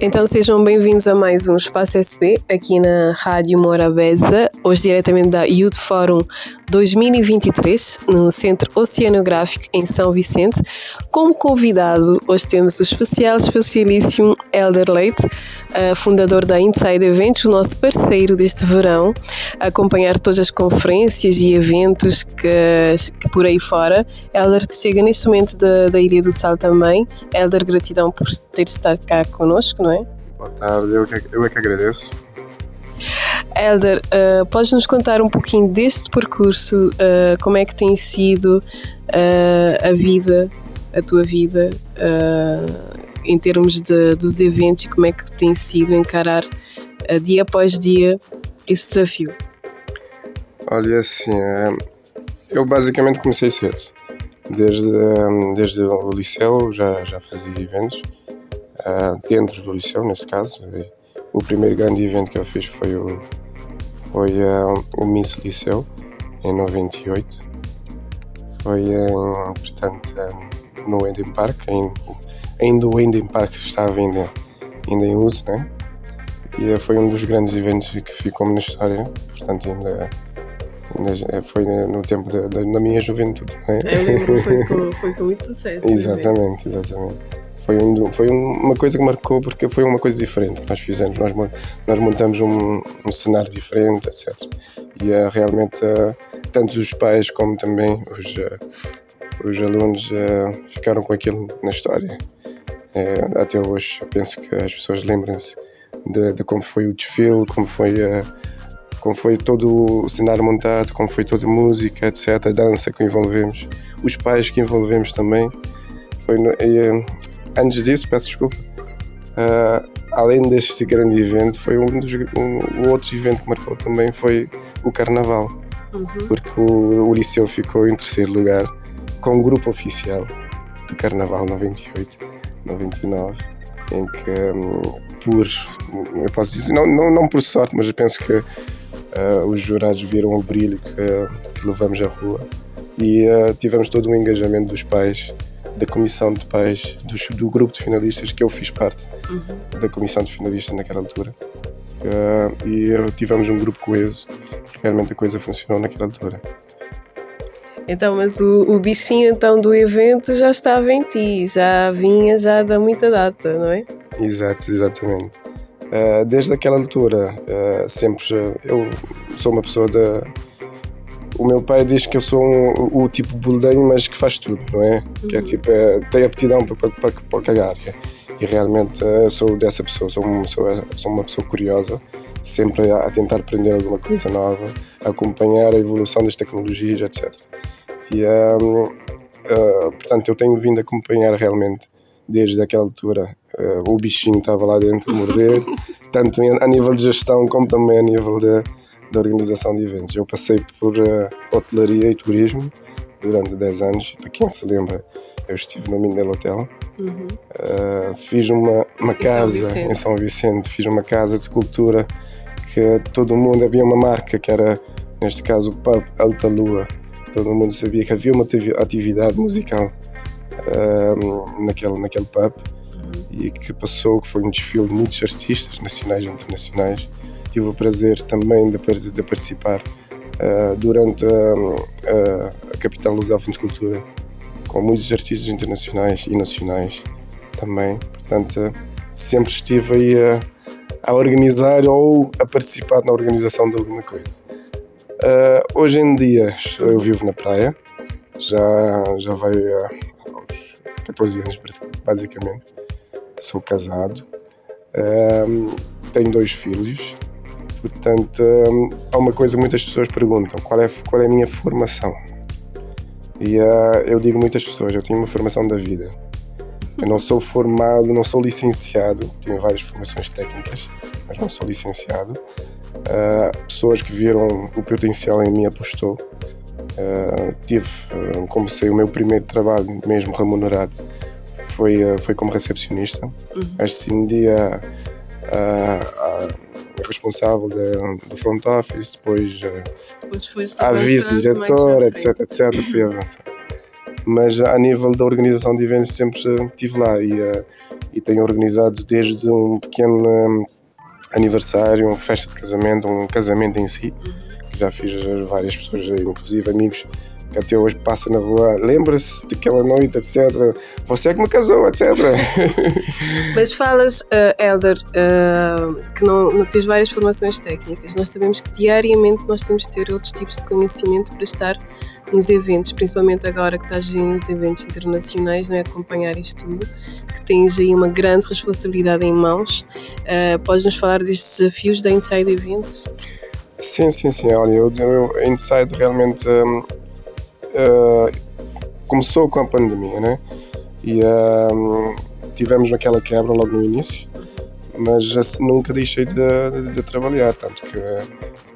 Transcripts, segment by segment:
Então sejam bem-vindos a mais um Espaço SP aqui na Rádio Morabeza, hoje diretamente da Youth Forum 2023, no Centro Oceanográfico em São Vicente. Como convidado, hoje temos o especial, especialíssimo Elder Leite, uh, fundador da Inside Eventos, nosso parceiro deste verão, a acompanhar todas as conferências e eventos que, que por aí fora. Elder que chega neste momento da, da Ilha do Sal também. Elder, gratidão por ter estado cá connosco, não é? Boa tarde, eu, que, eu é que agradeço. Elder, uh, podes nos contar um pouquinho deste percurso, uh, como é que tem sido uh, a vida, a tua vida, em termos de, dos eventos e como é que tem sido encarar dia após dia esse desafio? Olha, assim, eu basicamente comecei cedo. Desde, desde o liceu já, já fazia eventos, dentro do liceu, nesse caso. O primeiro grande evento que eu fiz foi o, foi, o Miss Liceu, em 98. Foi, portanto, no Eden Park, ainda o Eden Park estava ainda, ainda em uso, né? E foi um dos grandes eventos que ficou na história, portanto, ainda, ainda foi no tempo da, da, da minha juventude. Né? Foi com, foi com muito sucesso. exatamente, exatamente. Foi, um, foi uma coisa que marcou porque foi uma coisa diferente que nós fizemos. Nós, nós montamos um, um cenário diferente, etc. E uh, realmente, uh, tanto os pais como também os, uh, os alunos ficaram com aquilo na história. até hoje, eu penso que as pessoas lembram-se de, de, como foi o desfile, como foi, como foi todo o cenário montado, como foi toda a música, etc. A dança que envolvemos, os pais que envolvemos também. Foi, antes disso, peço desculpa, uh, além deste grande evento, foi um dos um, um outro evento que marcou também foi o Carnaval, uhum. porque o, o Liceu ficou em terceiro lugar com o grupo oficial do Carnaval 98, 99, em que um, por, eu posso dizer, não, não, não por sorte, mas eu penso que uh, os jurados viram o brilho que, que levamos à rua. E uh, tivemos todo o engajamento dos pais da comissão de pais do, do, grupo de finalistas que eu fiz parte uhum. da comissão de finalistas naquela altura uh, e tivemos um grupo coeso realmente a coisa funcionou naquela altura então, mas o, o, bichinho então do evento já estava em ti, já vinha já da muita data, não é? Exato, exatamente. Uh, desde aquela altura, uh, sempre eu sou uma pessoa da, o meu pai diz que eu sou um, o tipo boldenho, mas que faz tudo, não é? Uhum. Que é uhum. tipo, é, tem aptidão para, para, para cagar. É? E realmente uh, sou dessa pessoa, sou, sou, sou uma pessoa curiosa, sempre a, a, tentar aprender alguma coisa nova, a acompanhar a evolução das tecnologias, etc. E, um, uh, eh, portanto, eu tenho vindo a acompanhar realmente desde aquela altura. Uh, o bichinho estava lá dentro a morder, tanto a nível de gestão como também a nível de da organização de eventos. Eu passei por uh, hotelaria e turismo durante 10 anos. Para quem se lembra, eu estive no Mindelo Hotel. Uhum. Uh, fiz uma, uma casa São em São Vicente, fiz uma casa de cultura que todo mundo, havia uma marca que era, neste caso, o pub Alta Lua. Todo mundo sabia que havia uma atividade musical uh, naquele, naquele pub uhum. e que passou, que foi um desfile de muitos artistas nacionais e internacionais tive o prazer também de, de participar uh, durante a, a, Capital Lusófona de Cultura, com muitos artistas internacionais e nacionais também. Portanto, sempre estive aí a, a organizar ou a participar na organização de alguma coisa. Uh, hoje em dia eu vivo na praia, já, já vai aos 14 anos basicamente. Sou casado, uh, tenho dois filhos, Portanto, hum, há uma coisa que muitas pessoas perguntam: qual é, qual é a minha formação? E uh, eu digo a muitas pessoas: eu tenho uma formação da vida. Eu não sou formado, não sou licenciado, tenho várias formações técnicas, mas não sou licenciado. Uh, pessoas que viram o potencial em mim apostou Uh, tive, uh, comecei o meu primeiro trabalho mesmo remunerado foi, foi como recepcionista. Uhum. Assim, dia responsável de, do front office, depois, depois a vice-diretor, etc, etc, fui avançar. Mas a nível da organização de eventos sempre estive lá e, e tenho organizado desde um pequeno um, aniversário, uma festa de casamento, um casamento em si, que já fiz várias pessoas, inclusive amigos, que até hoje passa na rua, lembra-se daquela noite, etc. Você é que me casou, etc. Mas falas, uh, Elder, uh, que não, não tens várias formações técnicas. Nós sabemos que diariamente nós temos de ter outros tipos de conhecimento para estar nos eventos, principalmente agora que estás nos eventos internacionais, né, acompanhar isto tudo, que tens aí uma grande responsabilidade em mãos. Uh, Podes-nos falar destes desafios da Inside Eventos? Sim, sim, sim. Olha, eu, eu Inside realmente um, uh, começou com a pandemia, né? E uh, tivemos aquela quebra logo no início, mas assim, nunca deixei de, de, de, trabalhar, tanto que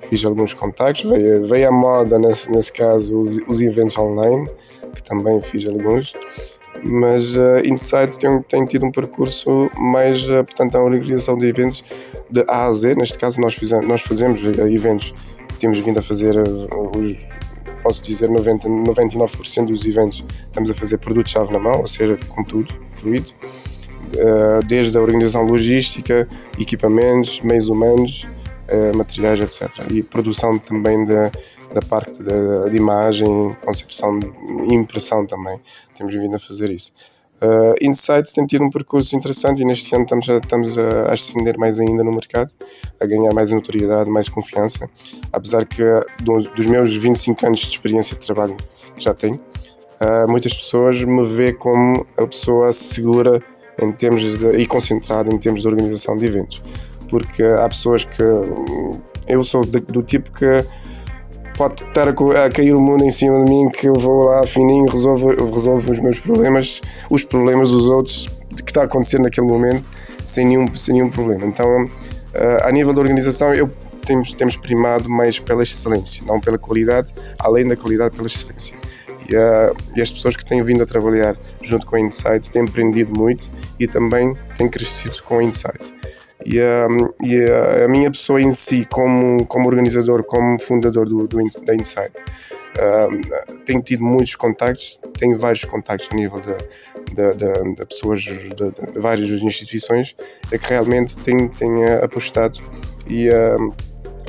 fiz alguns contactos, veio, veio a moda nesse, nesse caso os, os eventos online, que também fiz alguns, mas uh, Insight tem, tem, tido um percurso mais, uh, portanto, a organização de eventos de A a Z, neste caso nós, fizemos, nós fazemos eventos, temos vindo a fazer os posso dizer 90, 99% dos eventos estamos a fazer produto-chave na mão, ou seja, com tudo incluído, eh, desde a organização logística, equipamentos, meios humanos, eh, materiais, etc. E produção também da, da parte de, de imagem, concepção impressão também. Temos vindo a fazer isso. Uh, Insights tem tido um percurso interessante e neste ano estamos a, estamos a ascender mais ainda no mercado, a ganhar mais notoriedade, mais confiança, apesar que do, dos meus 25 anos de experiência de trabalho que já tenho, uh, muitas pessoas me veem como a pessoa segura em termos de, e concentrada em termos de organização de eventos, porque há pessoas que eu sou de, do tipo que pode estar a, cair o mundo em cima de mim que eu vou lá fininho, resolvo, resolvo os meus problemas, os problemas dos outros que está a acontecer naquele momento sem nenhum, sem nenhum problema. Então, a nível da organização, eu temos, temos primado mais pela excelência, não pela qualidade, além da qualidade, pela excelência. E, uh, e, as pessoas que têm vindo a trabalhar junto com a Insight têm aprendido muito e também têm crescido com a Insight e, a, e a, a, minha pessoa em si, como, como organizador, como fundador do, do da Insight, uh, tenho tido muitos contactos, tenho vários contactos a nível de, de, de, de pessoas de, várias instituições, é que realmente tenho, tenho apostado e, uh,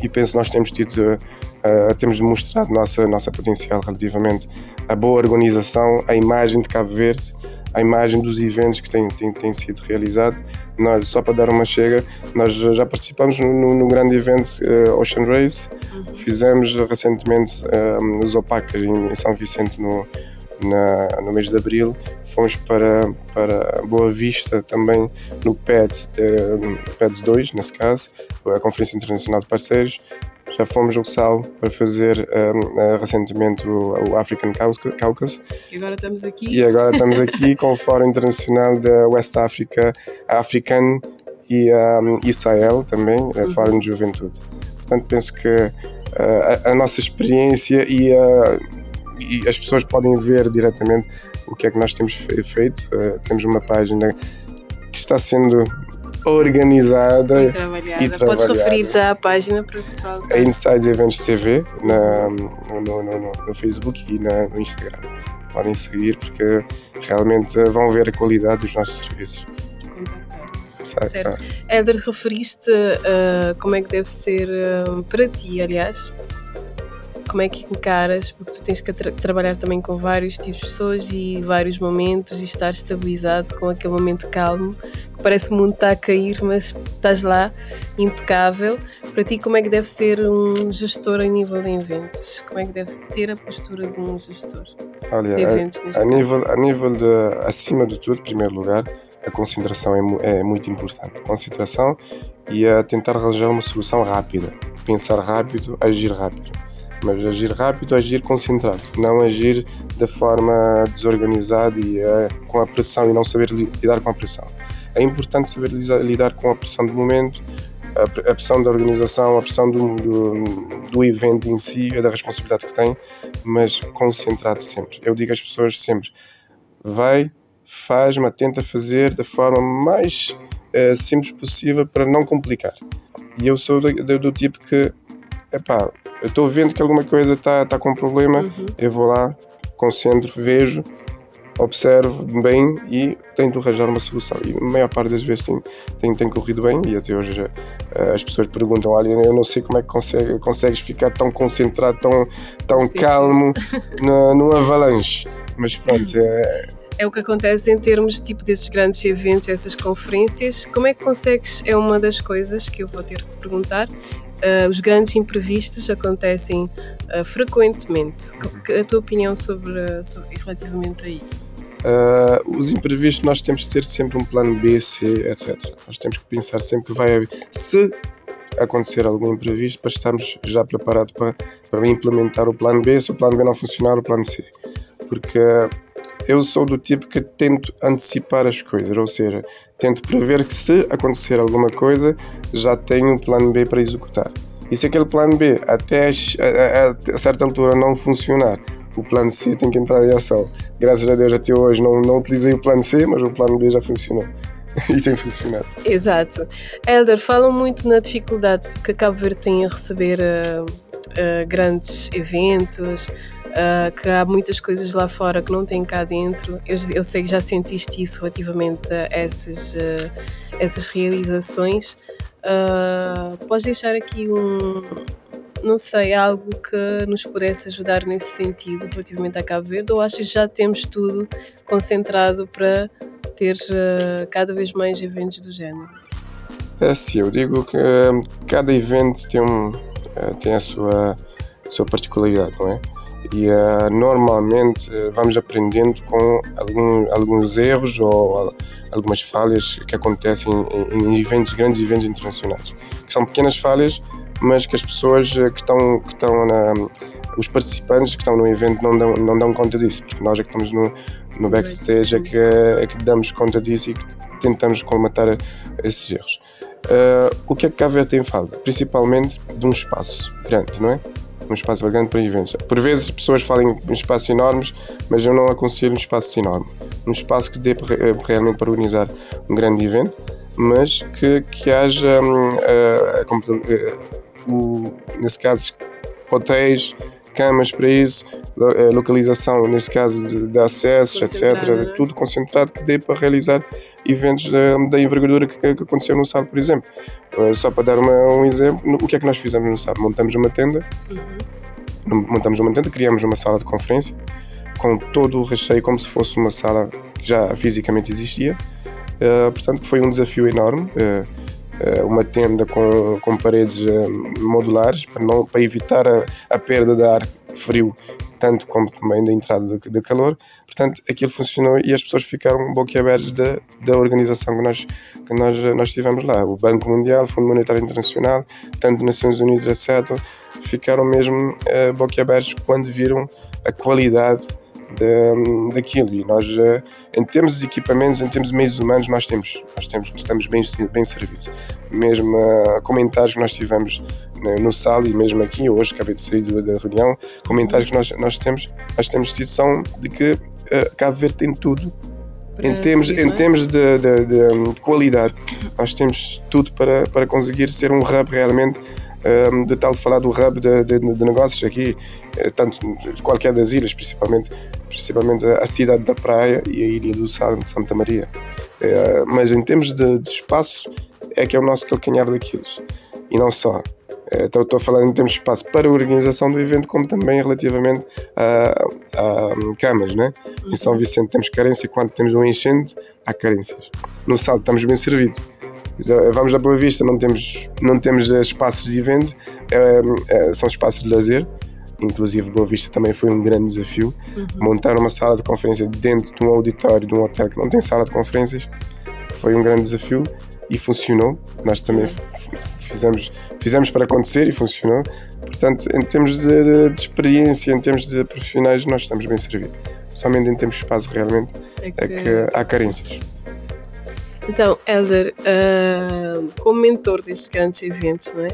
e penso nós temos tido. Uh, temos demonstrado nossa nossa potencial relativamente à boa organização, à imagem de Cabo Verde, a imagem dos eventos que têm, têm, têm sido realizados. Nós, só para dar uma chega, nós já participamos no, no, no grande evento uh, Ocean Race, uhum. fizemos recentemente um, eh, os opacas em, em São Vicente no, na, no mês de abril. Fomos para, para Boa Vista também no PEDS, PEDS 2, nesse caso, a Conferência Internacional de Parceiros. Já fomos ao Sal para fazer um, uh, recentemente o, o, African Caucus. E agora estamos aqui. E agora estamos aqui com o Fórum Internacional da West Africa, African e um, Israel também, uhum. Fórum de Juventude. Portanto, penso que uh, a, a, nossa experiência e, uh, e, as pessoas podem ver diretamente o que é que nós temos feito. Uh, temos uma página que está sendo organizada e trabalhada. E trabalhada. Podes referir já a página para o pessoal? É Insights Eventos CV na, no, no, no, no, Facebook e na, no Instagram. Podem seguir porque realmente vão ver a qualidade dos nossos serviços. Certo. certo. Referiste uh, como é que deve ser uh, para ti, aliás, como é que encaras, porque tu tens que tra trabalhar também com vários tipos de pessoas e vários momentos e estar estabilizado com aquele momento calmo, que parece que o mundo está a cair, mas estás lá, impecável. Para ti, como é que deve ser um gestor a nível de eventos? Como é que deve ter a postura de um gestor Olha, de eventos? A, a nível, a nível de, acima de tudo, em primeiro lugar, a concentração é, é, muito importante. Concentração e a tentar arranjar uma solução rápida. Pensar rápido, agir rápido mas agir rápido, agir concentrado, não agir da forma desorganizada e uh, com a pressão e não saber lidar com a pressão. É importante saber lidar com a pressão do momento, a, a pressão da organização, a pressão do, do, do evento em si, da responsabilidade que tem, mas concentrado sempre. Eu digo às pessoas sempre: vai, faz, mas tenta fazer da forma mais uh, simples possível para não complicar. E eu sou do, do, do tipo que, epá, eu estou vendo que alguma coisa está tá com problema, uhum. eu vou lá, concentro, vejo, observo bem e tento arranjar uma solução. E a maior parte das vezes tem, tem, tem corrido bem e até hoje uh, as pessoas perguntam, olha, eu não sei como é que consegue, consegues ficar tão concentrado, tão, tão calmo no, no avalanche. Mas pronto, é, é o que acontece em termos tipo desses grandes eventos, essas conferências. Como é que consegues? É uma das coisas que eu vou ter de perguntar. Uh, os grandes imprevistos acontecem uh, frequentemente. A tua opinião sobre, sobre relativamente a isso? Uh, os imprevistos nós temos de ter sempre um plano B, C, etc. Nós temos que pensar sempre que vai haver. Se acontecer algum imprevisto, para estarmos já preparados para, para implementar o plano B, se o plano B não funcionar, o plano C. Porque eu sou do tipo que tento antecipar as coisas, ou seja, tento prever que se acontecer alguma coisa, já tenho um plano B para executar. E se aquele plano B até a, a, a certa altura não funcionar, o plano C tem que entrar em ação. Graças a Deus até hoje não, não utilizei o plano C, mas o plano B já funcionou. e tem funcionado. Exato. Elder, falam muito na dificuldade que Cabo Verde tem a receber uh, uh, grandes eventos, uh, que há muitas coisas lá fora que não tem cá dentro. Eu, eu sei que já sentiste isso relativamente a essas, uh, essas realizações. Uh, podes deixar aqui um, não sei, algo que nos pudesse ajudar nesse sentido relativamente a Cabo Verde ou achas que já temos tudo concentrado para ter uh, cada vez mais eventos do género? É sim, eu digo que cada evento tem, um, tem a sua, sua particularidade, não é? E uh, normalmente uh, vamos aprendendo com algum, alguns erros ou uh, algumas falhas que acontecem em, em, eventos, grandes eventos internacionais, que são pequenas falhas, mas que as pessoas que estão, que estão na, os participantes que estão no evento não dão, não dão conta disso, porque nós é que estamos no, no backstage é que, é que damos conta disso e que tentamos colmatar esses erros. o que é que Cabo Verde tem falta? Principalmente de um espaço grande, não é? Um espaço grande para eventos. Por vezes as pessoas falam em espaços enormes, mas eu não aconselho um espaço enorme. Um espaço que dê eh, realmente para organizar um grande evento, mas que, que haja, uh, uh, uh, nesse caso, hotéis, camas para isso, localização, nesse caso, de, de acessos, etc. Né? Tudo concentrado que dê para realizar eventos da, da envergadura que, que, aconteceu no sábado, por exemplo. Uh, só para dar uma, um exemplo, o que é que nós fizemos no sábado? Montamos uma tenda, uhum. montamos uma tenda, criamos uma sala de conferência com todo o recheio, como se fosse uma sala que já fisicamente existia. Uh, portanto, foi um desafio enorme. Uh, uma tenda com, com paredes modulares para, não, para evitar a, a perda de ar frio tanto como também da entrada de, de calor. Portanto, aquilo funcionou e as pessoas ficaram boquiabertas da, da organização que nós, que nós, nós tivemos lá. O Banco Mundial, o Fundo Monetário Internacional, tanto Nações Unidas, etc., ficaram mesmo uh, boquiabertos quando viram a qualidade de, daquilo. E nós, eh, em termos de equipamentos, em termos de meios humanos, nós temos, nós temos, estamos bem, bem servidos. Mesmo uh, comentários que nós tivemos no, no sal e mesmo aqui, hoje acabei de sair da reunião, comentários que nós, nós temos, nós temos tido são de que uh, Cabo Verde tem tudo em termos, em termos de, de, de, qualidade, nós temos tudo para, para conseguir ser um hub realmente um, de tal falar do hub de, de, de, negócios aqui, eh, tanto de qualquer das ilhas, principalmente, principalmente a cidade da Praia e a ilha do Sal de Santa Maria. É, mas em termos de, de, espaço, é que é o nosso calcanhar daqueles. E não só. É, então, estou a falar em termos de espaço para a organização do evento, como também relativamente a, a camas. Né? Em São Vicente temos carência, quando temos um enchente, há carências. No Sal estamos bem servidos Vamos à Boa Vista, não temos, não temos eh, espaços de evento, é, é, são espaços de lazer. Inclusive, Boa Vista também foi um grande desafio. Uhum. Montar uma sala de conferência dentro de um auditório de um hotel que não tem sala de conferências foi um grande desafio e funcionou. Nós também fizemos, fizemos para acontecer e funcionou. Portanto, em termos de, de, experiência, em termos de profissionais, nós estamos bem servidos. Somente em termos de espaço, realmente, é que, é que há carências. Então, Elder, uh, como mentor destes grandes eventos, não é?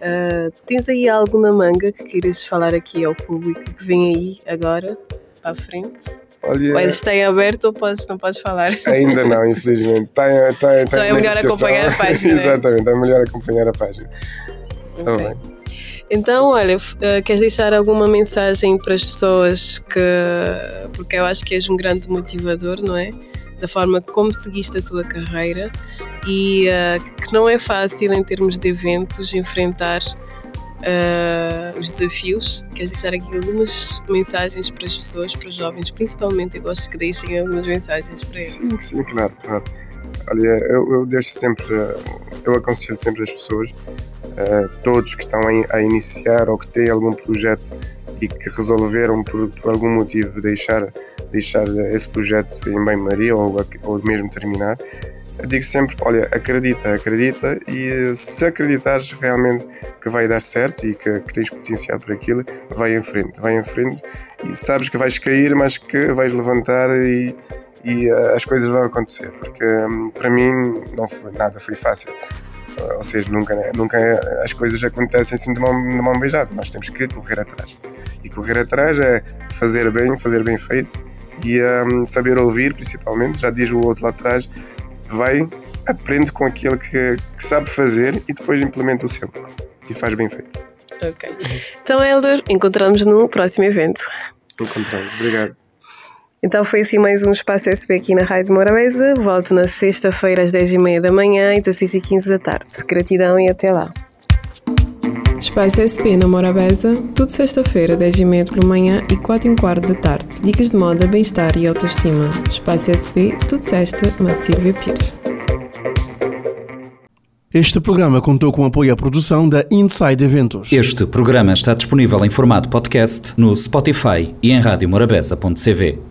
Uh, tens aí algo na manga que queiras falar aqui ao público que vem aí agora, para a frente? Olha, ou está em aberto ou podes, não podes falar? Ainda não, infelizmente. Está, está, então é melhor acompanhar a página. Exatamente, é melhor acompanhar a página. Tá okay. bem. Então, olha, uh, queres deixar alguma mensagem para as pessoas que. Porque eu acho que és um grande motivador, não é? Da forma como seguiste a tua carreira e uh, que não é fácil em termos de eventos enfrentar uh, os desafios. Queres deixar aqui algumas mensagens para as pessoas, para os jovens, principalmente eu gosto que deixem algumas mensagens para eles. Sim, sim, claro, claro. Olha, eu, eu deixo sempre, eu aconselho sempre as pessoas uh, todos que estão a, a, iniciar ou que têm algum projeto e que resolveram por, por algum motivo deixar, deixar esse projeto em bem-maria ou, ou mesmo terminar, eu digo sempre, olha, acredita, acredita e se acreditares realmente que vai dar certo e que, que, tens potencial para aquilo, vai em frente, vai em frente e sabes que vais cair, mas que vais levantar e, e uh, as coisas vão acontecer, porque um, para mim não foi nada, foi fácil ou seja, nunca, nunca as coisas acontecem assim de mão, de mão beijada, nós temos que correr atrás. E correr atrás é fazer bem, fazer bem feito e um, saber ouvir, principalmente. Já diz o outro lá atrás: vai, aprende com aquilo que, que sabe fazer e depois implementa o seu. E faz bem feito. Ok. Então, Helder, encontramos no próximo evento. Encontramos. Obrigado. Então foi assim mais um Espaço SP aqui na Rádio Morabeza. Volto na sexta-feira às 10h30 da manhã e às 16h15 da tarde. Gratidão e até lá. Espaço SP na Morabeza, tudo sexta-feira, 10h30 pela manhã e 4 h quarto da tarde. Dicas de moda, bem-estar e autoestima. Espaço SP, tudo sexta, na Silvia Pires. Este programa contou com apoio à produção da Inside Eventos. Este programa está disponível em formato podcast no Spotify e em radiomorabeza.cv.